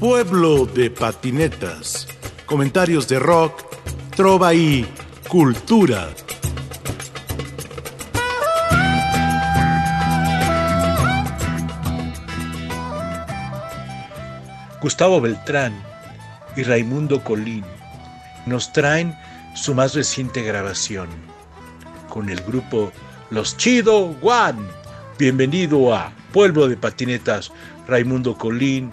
Pueblo de patinetas. Comentarios de rock, trova y cultura. Gustavo Beltrán y Raimundo Colín nos traen su más reciente grabación con el grupo Los Chido One. Bienvenido a Pueblo de Patinetas, Raimundo Colín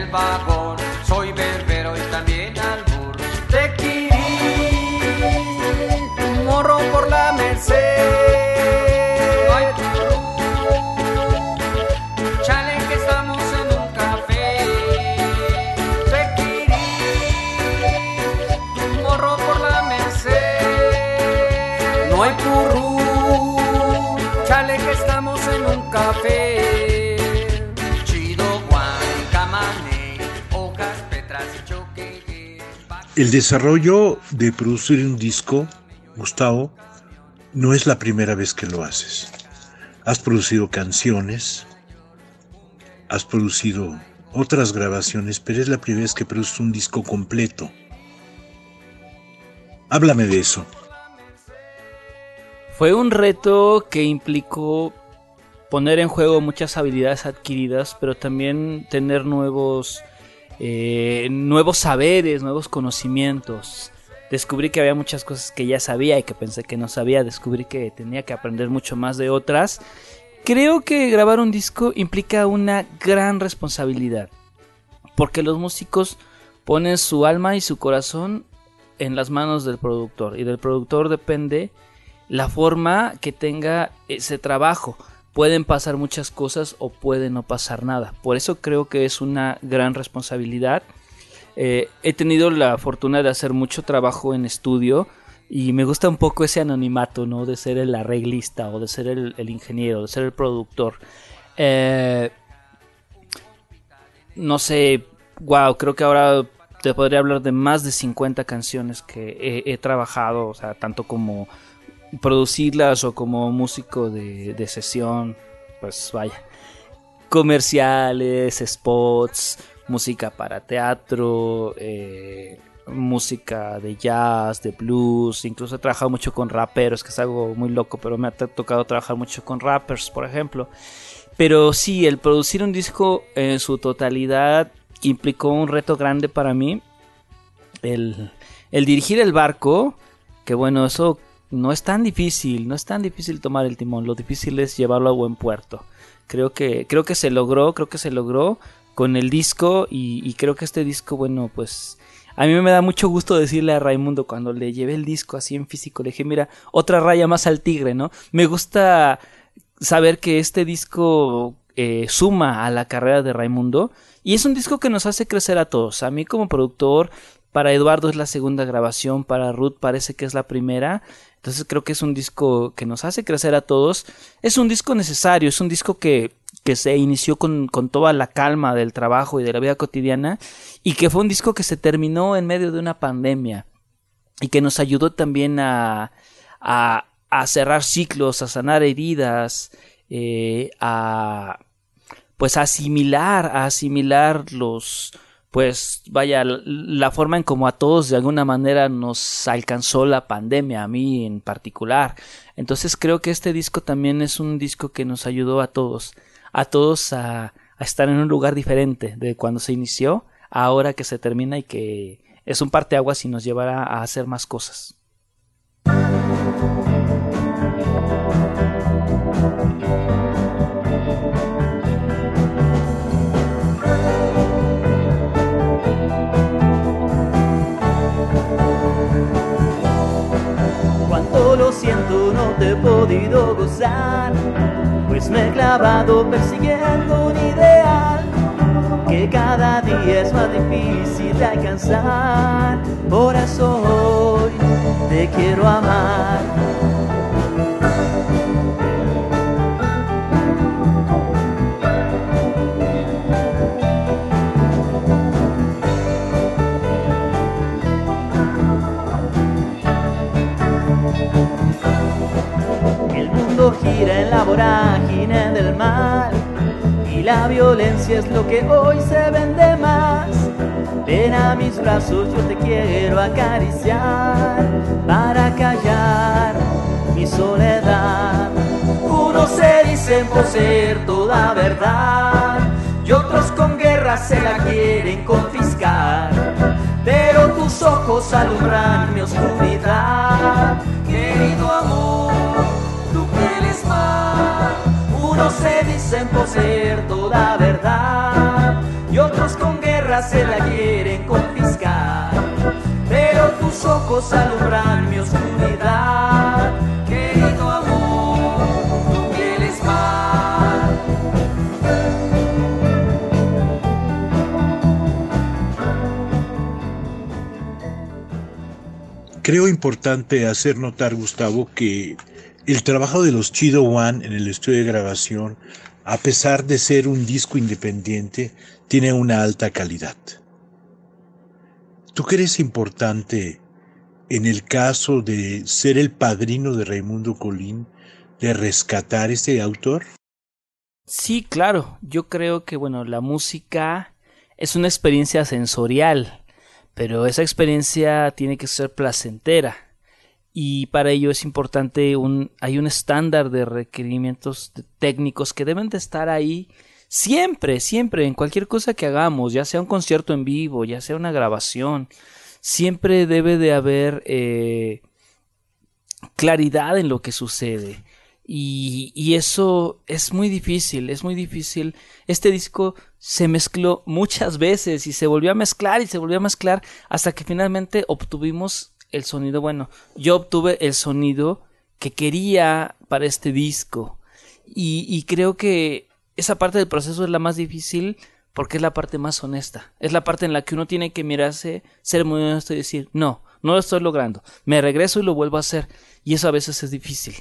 El desarrollo de producir un disco, Gustavo, no es la primera vez que lo haces. Has producido canciones, has producido otras grabaciones, pero es la primera vez que produces un disco completo. Háblame de eso. Fue un reto que implicó poner en juego muchas habilidades adquiridas, pero también tener nuevos eh, nuevos saberes, nuevos conocimientos. Descubrí que había muchas cosas que ya sabía y que pensé que no sabía. Descubrí que tenía que aprender mucho más de otras. Creo que grabar un disco implica una gran responsabilidad. Porque los músicos ponen su alma y su corazón en las manos del productor. Y del productor depende la forma que tenga ese trabajo pueden pasar muchas cosas o puede no pasar nada. Por eso creo que es una gran responsabilidad. Eh, he tenido la fortuna de hacer mucho trabajo en estudio y me gusta un poco ese anonimato, ¿no? De ser el arreglista o de ser el, ingeniero, de ser el productor. Eh, no sé, wow, creo que ahora te podría hablar de más de 50 canciones que he trabajado, o sea, tanto como producirlas o como músico de, sesión, pues vaya, comerciales, spots, música para teatro, eh, música de jazz, de blues, incluso he trabajado mucho con raperos, que es algo muy loco, pero me ha tocado trabajar mucho con rappers, por ejemplo. Pero sí, el producir un disco en su totalidad implicó un reto grande para mí. El, el dirigir el barco, que bueno, eso no es tan difícil, no es tan difícil tomar el timón, lo difícil es llevarlo a buen puerto. Creo que, creo que se logró, creo que se logró con el disco y, creo que este disco, bueno, pues a mí me da mucho gusto decirle a Raimundo cuando le llevé el disco así en físico, le dije, mira, otra raya más al tigre, ¿no? Me gusta saber que este disco eh, suma a la carrera de Raimundo y es un disco que nos hace crecer a todos. A mí como productor, para Eduardo es la segunda grabación, para Ruth parece que es la primera entonces creo que es un disco que nos hace crecer a todos. Es un disco necesario, es un disco que, que se inició con, con, toda la calma del trabajo y de la vida cotidiana y que fue un disco que se terminó en medio de una pandemia y que nos ayudó también a, a, a cerrar ciclos, a sanar heridas, eh, a pues asimilar, a asimilar los pues vaya, la forma en como a todos de alguna manera nos alcanzó la pandemia, a mí en particular. Entonces creo que este disco también es un disco que nos ayudó a todos, a todos a, a estar en un lugar diferente de cuando se inició, ahora que se termina y que es un parteaguas y nos llevará a hacer más cosas. Podido gozar, pues me he clavado persiguiendo un ideal que cada día es más difícil de alcanzar. Por eso hoy te quiero amar. Gira en la vorágine del mal y la violencia es lo que hoy se vende más. Ven a mis brazos, yo te quiero acariciar para callar mi soledad. Unos se dicen poseer toda verdad y otros con guerra se la quieren confiscar. Pero tus ojos alumbran mi oscuridad, querido Unos se dicen poseer toda verdad y otros con guerra se la quieren confiscar. Pero tus ojos alumbran mi oscuridad, querido amor, tu piel es mar. Creo importante hacer notar, Gustavo, que el trabajo de los Chido One en el estudio de grabación, a pesar de ser un disco independiente, tiene una alta calidad. ¿Tú crees importante en el caso de ser el padrino de Raimundo Colín, de rescatar este autor? Sí, claro. Yo creo que, bueno, la música es una experiencia sensorial, pero esa experiencia tiene que ser placentera. Y para ello es importante un, hay un estándar de requerimientos técnicos que deben de estar ahí siempre, siempre, en cualquier cosa que hagamos, ya sea un concierto en vivo, ya sea una grabación, siempre debe de haber eh, claridad en lo que sucede. Y, y, eso es muy difícil, es muy difícil. Este disco se mezcló muchas veces y se volvió a mezclar y se volvió a mezclar hasta que finalmente obtuvimos el sonido. Bueno, yo obtuve el sonido que quería para este disco. Y, creo que esa parte del proceso es la más difícil porque es la parte más honesta. Es la parte en la que uno tiene que mirarse, ser muy honesto y decir, no, no lo estoy logrando. Me regreso y lo vuelvo a hacer. Y eso a veces es difícil.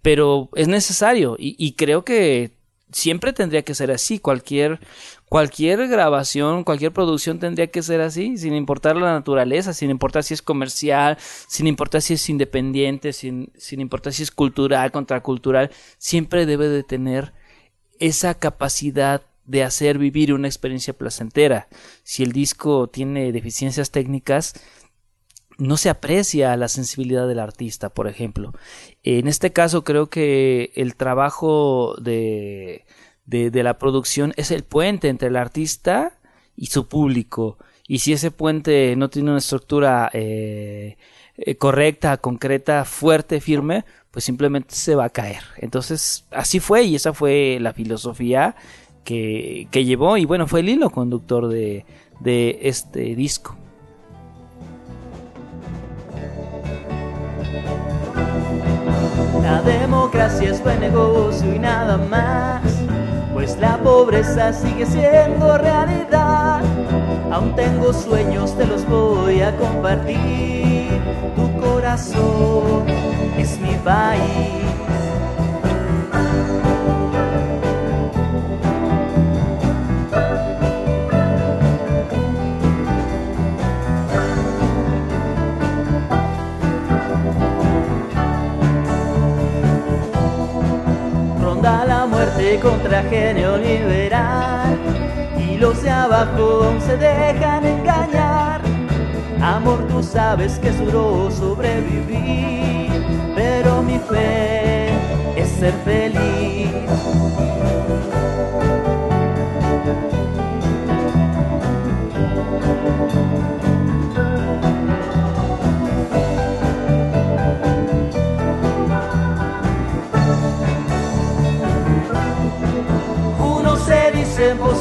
Pero es necesario. Y creo que siempre tendría que ser así. Cualquier, cualquier grabación, cualquier producción tendría que ser así, sin importar la naturaleza, sin importar si es comercial, sin importar si es independiente, sin, sin importar si es cultural, contracultural. Siempre debe de tener esa capacidad de hacer vivir una experiencia placentera. Si el disco tiene deficiencias técnicas, no se aprecia la sensibilidad del artista, por ejemplo. En este caso creo que el trabajo de, de, la producción es el puente entre el artista y su público. Y si ese puente no tiene una estructura eh, correcta, concreta, fuerte, firme, pues simplemente se va a caer. Entonces, así fue y esa fue la filosofía que, llevó y bueno, fue el hilo conductor de este disco. La democracia es buen negocio y nada más, pues la pobreza sigue siendo realidad. Aún tengo sueños, te los voy a compartir. Tu corazón es mi país. Muerte contra genio liberal y los de abajo se dejan engañar. Amor, tú sabes que es duro sobrevivir, pero mi fe es ser feliz.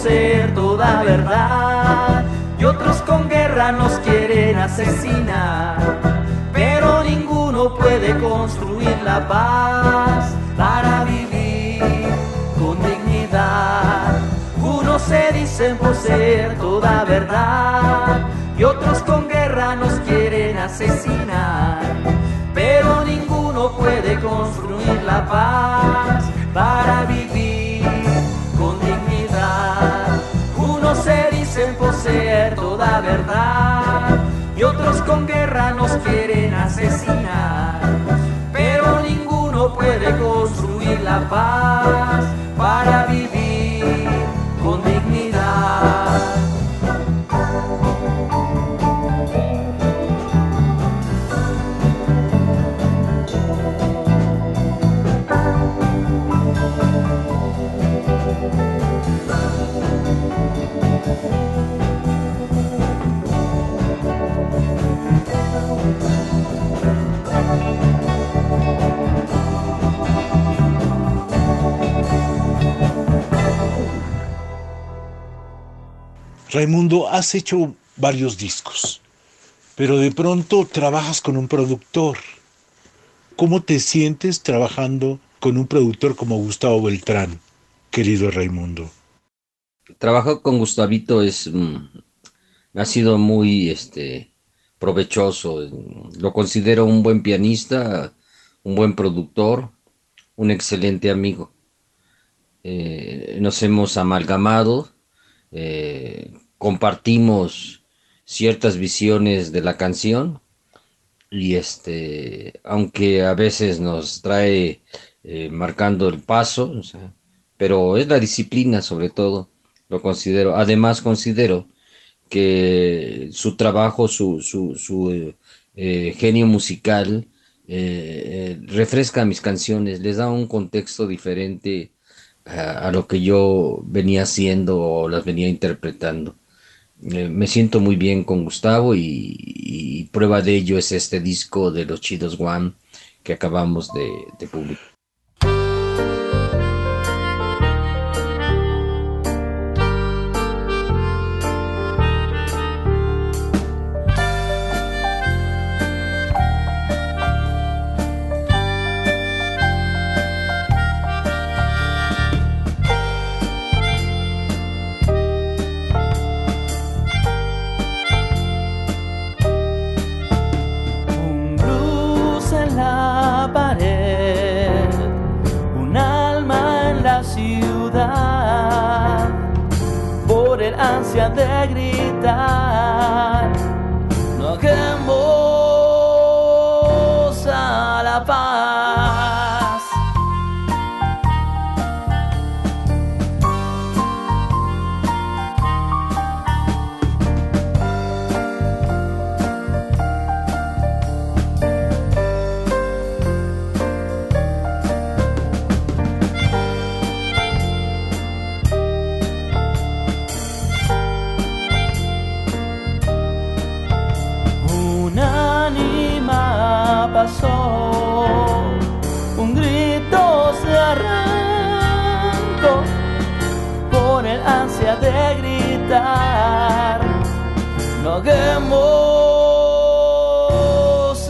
Poseer toda verdad y otros con guerra nos quieren asesinar, pero ninguno puede con construir la paz para vivir con dignidad. Unos se dicen poseer toda verdad y otros con guerra nos quieren asesinar. Pero ninguno puede construir la paz y otros con guerra nos quieren asesinar. Raimundo, has hecho varios discos, pero de pronto trabajas con un productor. ¿Cómo te sientes trabajando con un productor como Gustavo Beltrán, querido Raimundo? Trabajar con Gustavito es mm, ha sido muy este provechoso. Lo considero un buen pianista, un buen productor, un excelente amigo. Eh, nos hemos amalgamado, eh, compartimos ciertas visiones de la canción y este, aunque a veces nos trae eh, marcando el paso, pero es la disciplina sobre todo, lo considero. Además considero que su trabajo, su, su, eh, genio musical eh, refresca mis canciones, les da un contexto diferente a, lo que yo venía haciendo o las venía interpretando. Eh, me siento muy bien con Gustavo y, prueba de ello es este disco de los Chidos One que acabamos de, de publicar. De gritar.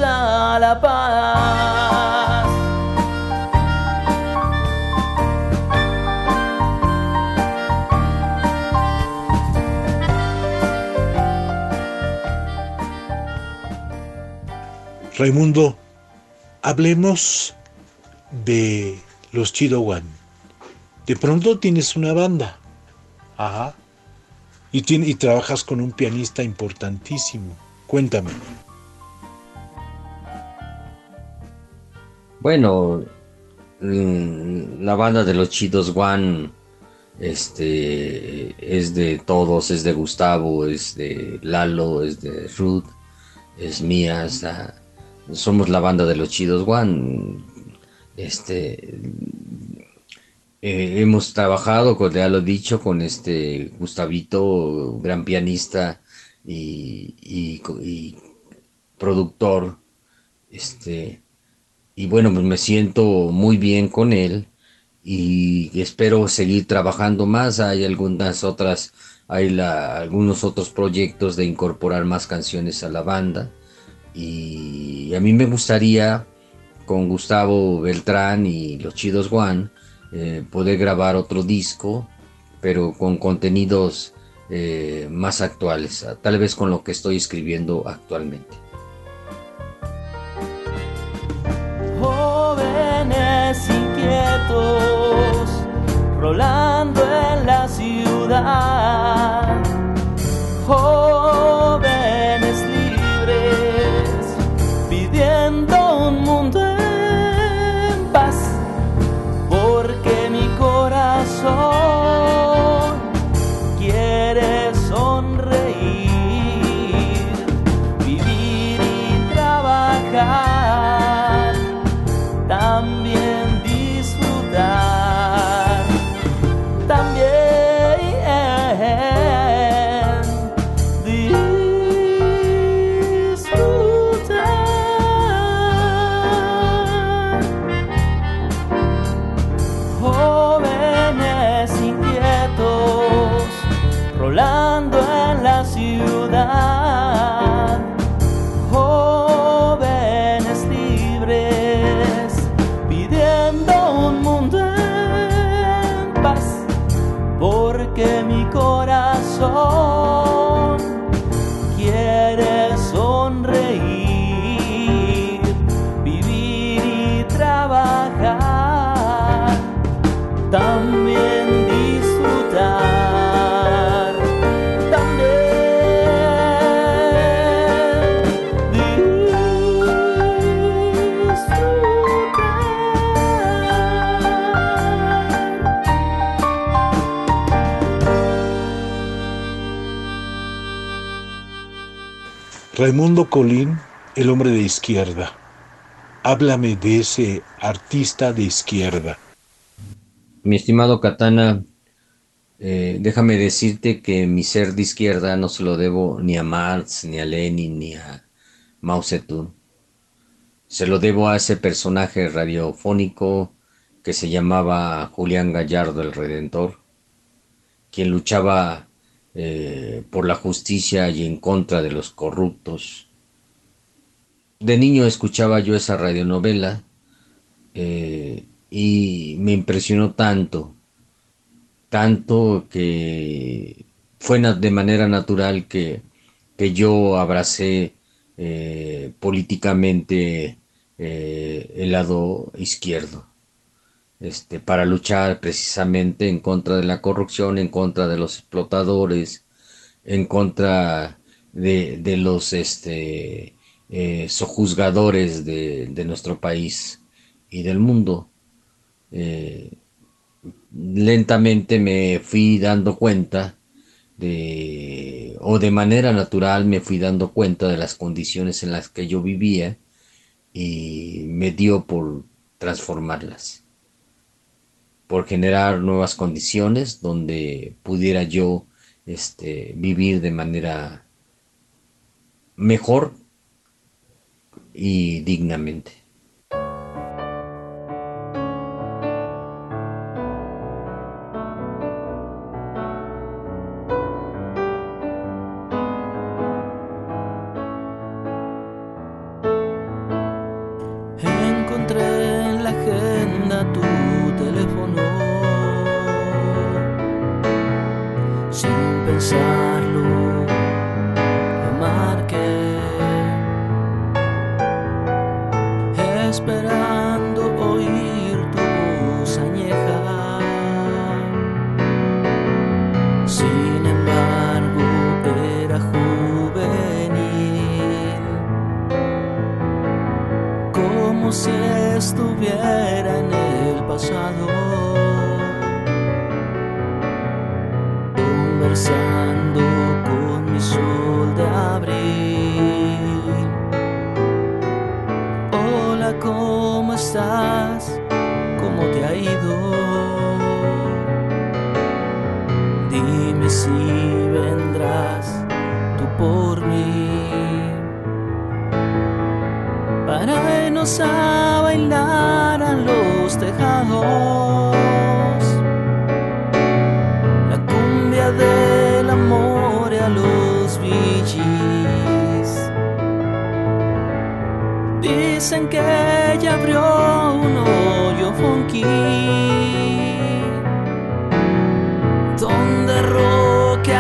A la paz. Raimundo, Hablemos de los Chido One. De pronto tienes una banda. Ajá. Y, trabajas con un pianista importantísimo. Cuéntame. Bueno, mm, la banda de los Chidos One este, es de todos, es de Gustavo, es de Lalo, es de Ruth, es mía, somos la banda de los Chidos One. Este eh, hemos trabajado, con, ya lo he dicho, con este Gustavito, gran pianista y, productor. Este, y bueno, pues me siento muy bien con él y espero seguir trabajando más. Hay algunas otras, hay algunos otros proyectos de incorporar más canciones a la banda y a mí me gustaría con Gustavo Beltrán y los Chidos Juan, eh, poder grabar otro disco, pero con contenidos eh, más actuales, tal vez con lo que estoy escribiendo actualmente. Jóvenes inquietos, rolando en la ciudad. Raimundo Colín, el hombre de izquierda. Háblame de ese artista de izquierda. Mi estimado Katana, eh, déjame decirte que mi ser de izquierda no se lo debo ni a Marx, ni a Lenin, ni a Mao. Se lo debo a ese personaje radiofónico que se llamaba Julián Gallardo el Redentor, quien luchaba eh, por la justicia y en contra de los corruptos. De niño escuchaba yo esa radionovela eh, y me impresionó tanto, tanto que fue de manera natural que, que yo abracé eh, políticamente eh, el lado izquierdo, este, para luchar precisamente en contra de la corrupción, en contra de los explotadores, en contra de, los este, eh, sojuzgadores de, de nuestro país y del mundo. Eh, lentamente me fui dando cuenta de, o de manera natural me fui dando cuenta de las condiciones en las que yo vivía y me dio por transformarlas, por generar nuevas condiciones donde pudiera yo este, vivir de manera mejor y dignamente.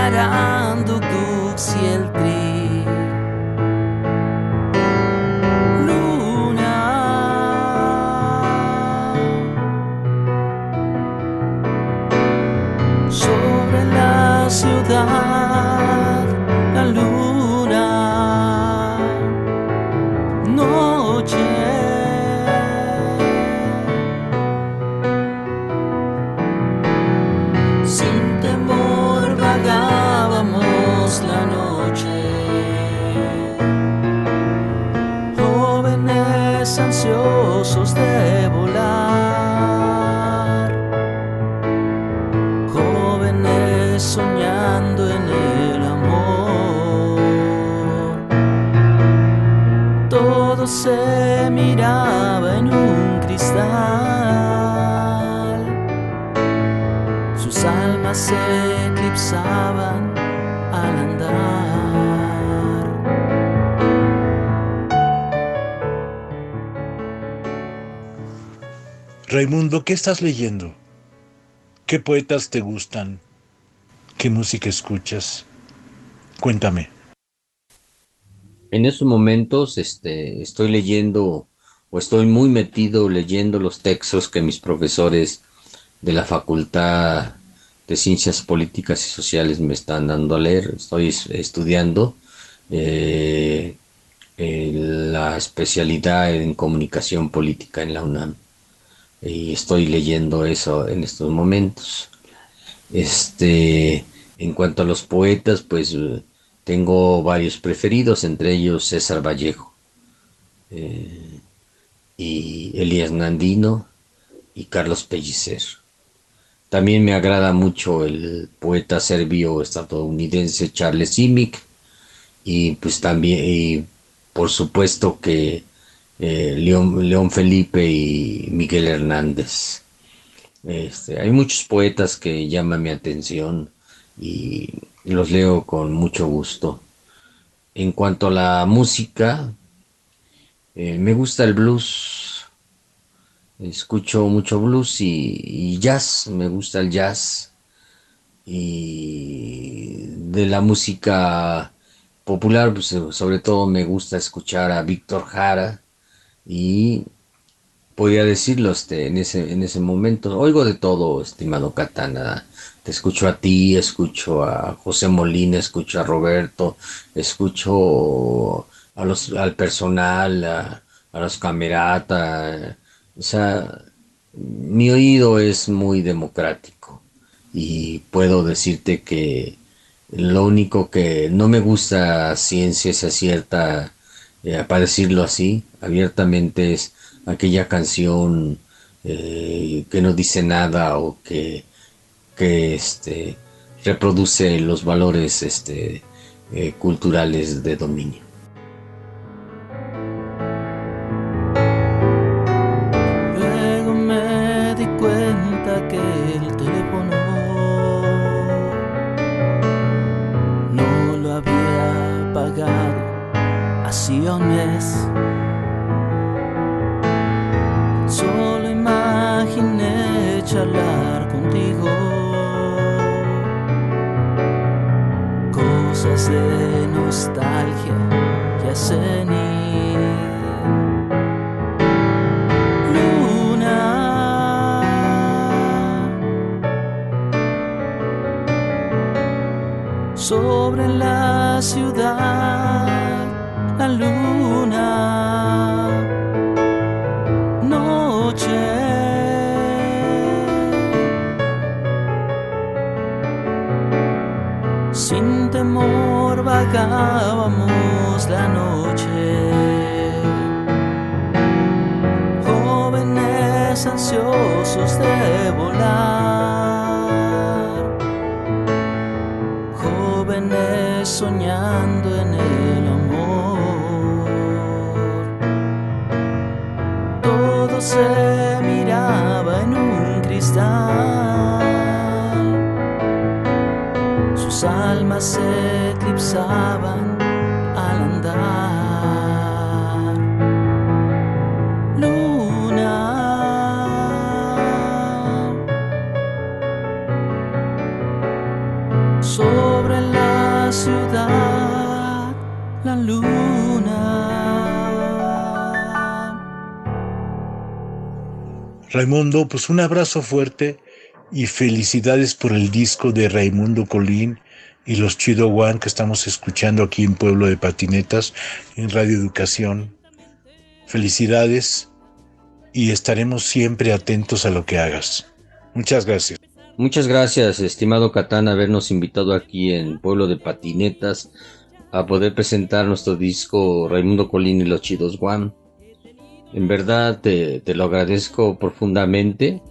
Roquearán duk y Todo se miraba en un cristal. Sus almas se eclipsaban al andar. Raimundo, ¿qué estás leyendo? ¿Qué poetas te gustan? ¿Qué música escuchas? Cuéntame. En estos momentos este, estoy leyendo o estoy muy metido leyendo los textos que mis profesores de la Facultad de Ciencias Políticas y Sociales me están dando a leer. Estoy es- estudiando eh, la especialidad en comunicación política en la UNAM y estoy leyendo eso en estos momentos. Este, en cuanto a los poetas, pues tengo varios preferidos, entre ellos César Vallejo eh, y Elías Nandino y Carlos Pellicer. También me agrada mucho el poeta serbio estadounidense Charles Simic y pues también, y por supuesto que eh, León, León Felipe y Miguel Hernández. Este, hay muchos poetas que llaman mi atención y los leo con mucho gusto. En cuanto a la música, eh, me gusta el blues. Escucho mucho blues y, y jazz, me gusta el jazz. Y de la música popular, pues, sobre todo me gusta escuchar a Víctor Jara y podría decirlo este, en ese, en ese momento. Oigo de todo, estimado Katana. Te escucho a ti, escucho a José Molina, escucho a Roberto, escucho al personal, a, los cameratas. O sea, mi oído es muy democrático y puedo decirte que lo único que no me gusta ciencia es cierta, eh, para decirlo así, abiertamente es aquella canción eh, que no dice nada o que, este, reproduce los valores este, eh, culturales de dominio. Luego me di cuenta que el teléfono no lo había pagado hacía un mes. Charlar contigo. Cosas de nostalgia que hacen sobre la ciudad, soñando en el amor. Todo se miraba en un cristal, sus almas se eclipsaban Raimundo, pues un abrazo fuerte y felicidades por el disco de Raimundo Colín y los Chido One que estamos escuchando aquí en Pueblo de Patinetas, en Radio Educación. Felicidades y estaremos siempre atentos a lo que hagas. Muchas gracias. Muchas gracias, estimado Catán, habernos invitado aquí en Pueblo de Patinetas a poder presentar nuestro disco Raimundo Colín y los Chidos One. En verdad te, lo agradezco profundamente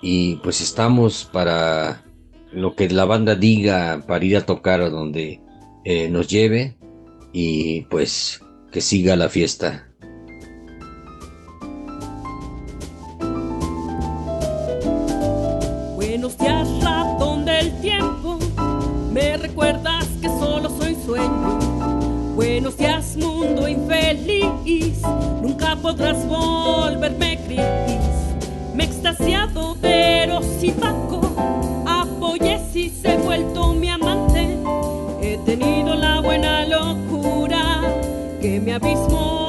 y pues estamos para lo que la banda diga para ir a tocar a donde eh, nos lleve y pues que siga la fiesta. Nunca podrás volverme gris. Me he extasiado, pero si Paco apoyé si se he vuelto mi amante. He tenido la buena locura que me abismó.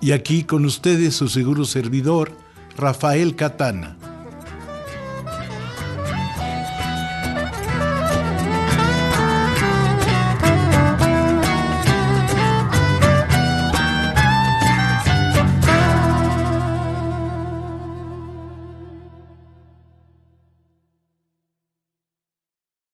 Y aquí con ustedes su seguro servidor, Rafael Catana.